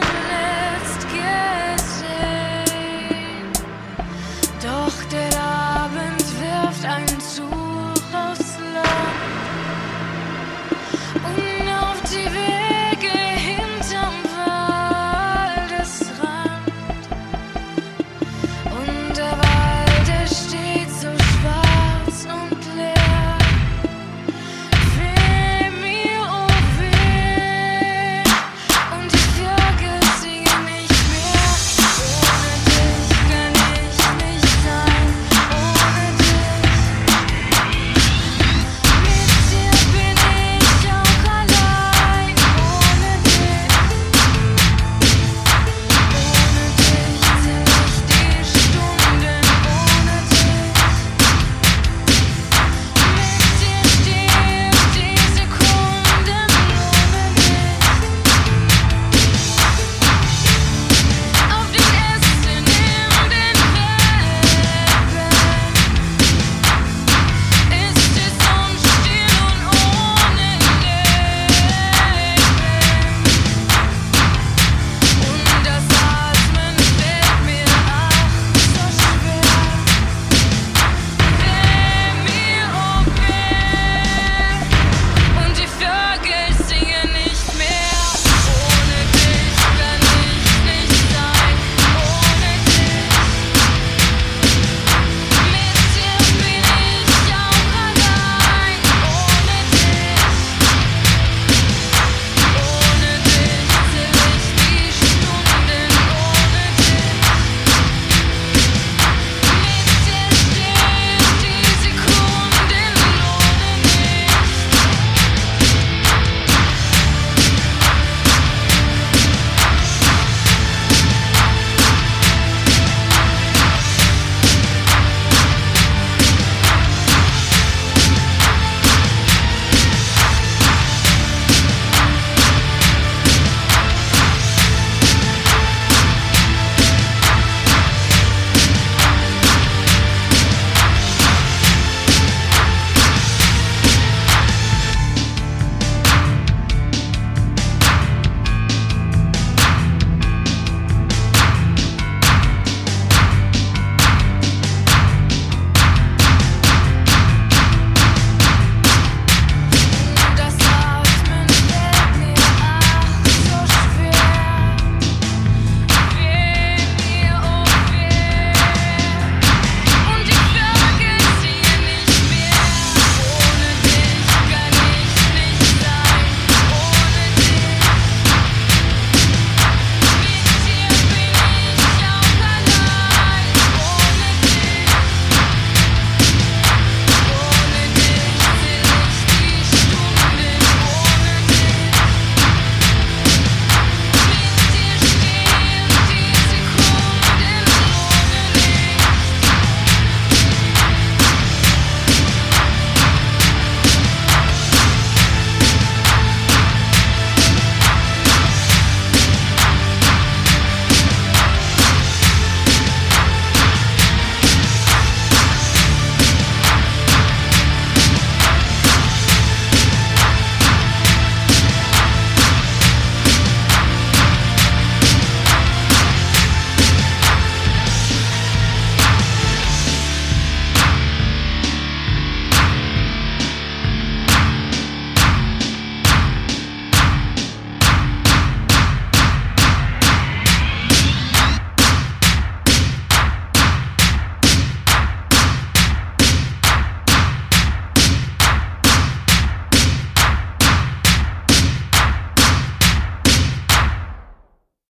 tonight.